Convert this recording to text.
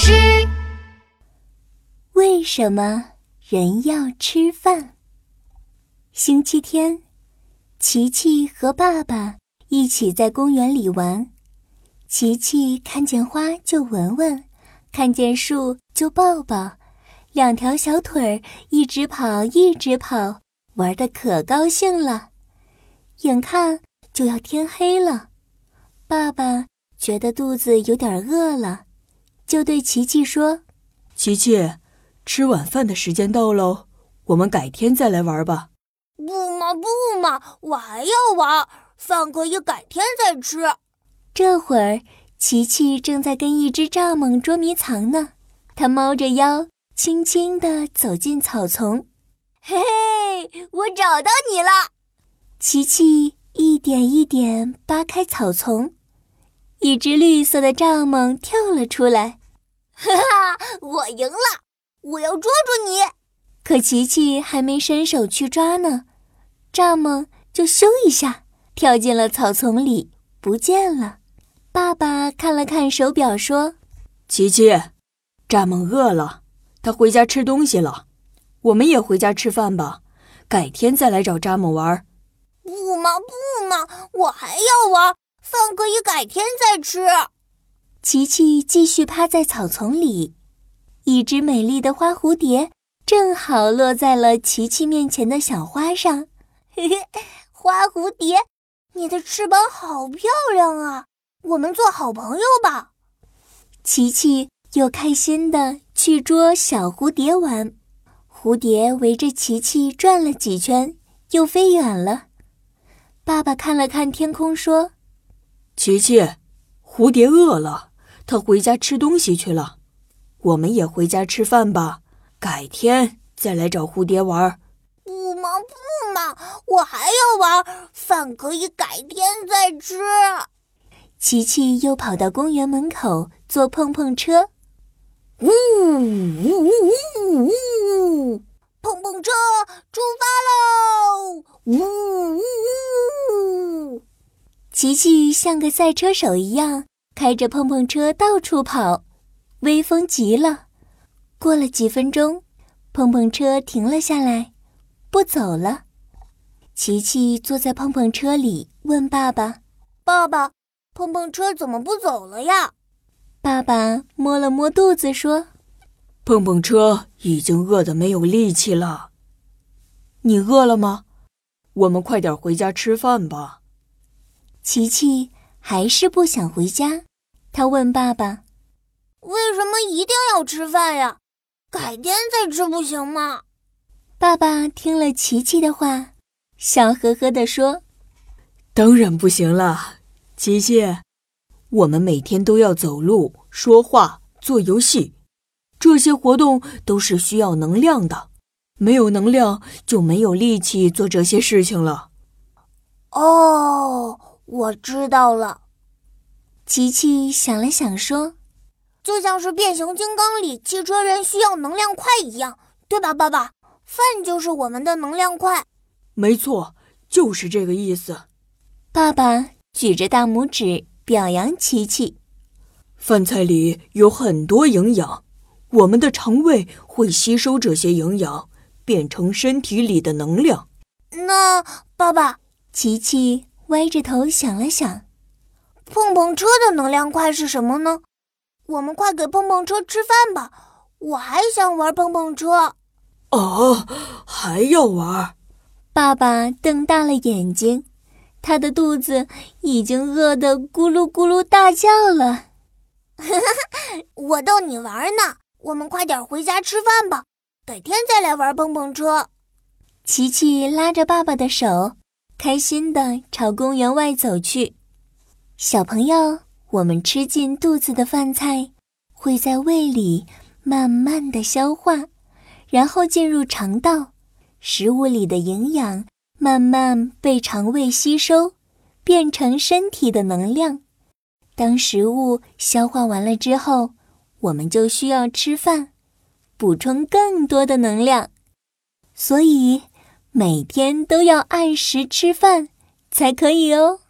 诗。为什么人要吃饭？星期天，琪琪和爸爸一起在公园里玩。琪琪看见花就闻闻，看见树就抱抱，两条小腿儿一直跑一直跑，玩的可高兴了。眼看就要天黑了，爸爸觉得肚子有点饿了，就对琪琪说：“琪琪。”吃晚饭的时间到喽，我们改天再来玩吧。不嘛不嘛，我还要玩，饭可以改天再吃。这会儿，琪琪正在跟一只蚱蜢捉迷藏呢。他猫着腰，轻轻地走进草丛。嘿嘿，我找到你了！琪琪一点一点扒开草丛，一只绿色的蚱蜢跳了出来。哈哈，我赢了！我要抓住你！可琪琪还没伸手去抓呢，蚱蜢就咻一下跳进了草丛里，不见了。爸爸看了看手表，说：“琪琪，蚱蜢饿了，它回家吃东西了。我们也回家吃饭吧，改天再来找蚱蜢玩。”“不嘛不嘛，我还要玩，饭可以改天再吃。”琪琪继续趴在草丛里。一只美丽的花蝴蝶正好落在了琪琪面前的小花上。嘿嘿，花蝴蝶，你的翅膀好漂亮啊！我们做好朋友吧。琪琪又开心地去捉小蝴蝶玩。蝴蝶围着琪琪转了几圈，又飞远了。爸爸看了看天空，说：“琪琪，蝴蝶饿了，它回家吃东西去了。”我们也回家吃饭吧，改天再来找蝴蝶玩。不嘛不嘛，我还要玩，饭可以改天再吃。琪琪又跑到公园门口坐碰碰车，呜呜呜呜呜！碰碰车出发喽！呜！琪琪像个赛车手一样，开着碰碰车到处跑。威风极了。过了几分钟，碰碰车停了下来，不走了。琪琪坐在碰碰车里，问爸爸：“爸爸，碰碰车怎么不走了呀？”爸爸摸了摸肚子，说：“碰碰车已经饿得没有力气了。你饿了吗？我们快点回家吃饭吧。”琪琪还是不想回家，他问爸爸。为什么一定要吃饭呀？改天再吃不行吗？爸爸听了琪琪的话，笑呵呵地说：“当然不行了，琪琪，我们每天都要走路、说话、做游戏，这些活动都是需要能量的，没有能量就没有力气做这些事情了。”哦，我知道了。琪琪想了想说。就像是变形金刚里汽车人需要能量块一样，对吧，爸爸？饭就是我们的能量块。没错，就是这个意思。爸爸举着大拇指表扬琪琪。饭菜里有很多营养，我们的肠胃会吸收这些营养，变成身体里的能量。那爸爸，琪琪歪着头想了想，碰碰车的能量块是什么呢？我们快给碰碰车吃饭吧！我还想玩碰碰车。哦，还要玩？爸爸瞪大了眼睛，他的肚子已经饿得咕噜咕噜大叫了。我逗你玩呢，我们快点回家吃饭吧，改天再来玩碰碰车。琪琪拉着爸爸的手，开心地朝公园外走去。小朋友。我们吃进肚子的饭菜，会在胃里慢慢的消化，然后进入肠道，食物里的营养慢慢被肠胃吸收，变成身体的能量。当食物消化完了之后，我们就需要吃饭，补充更多的能量。所以每天都要按时吃饭，才可以哦。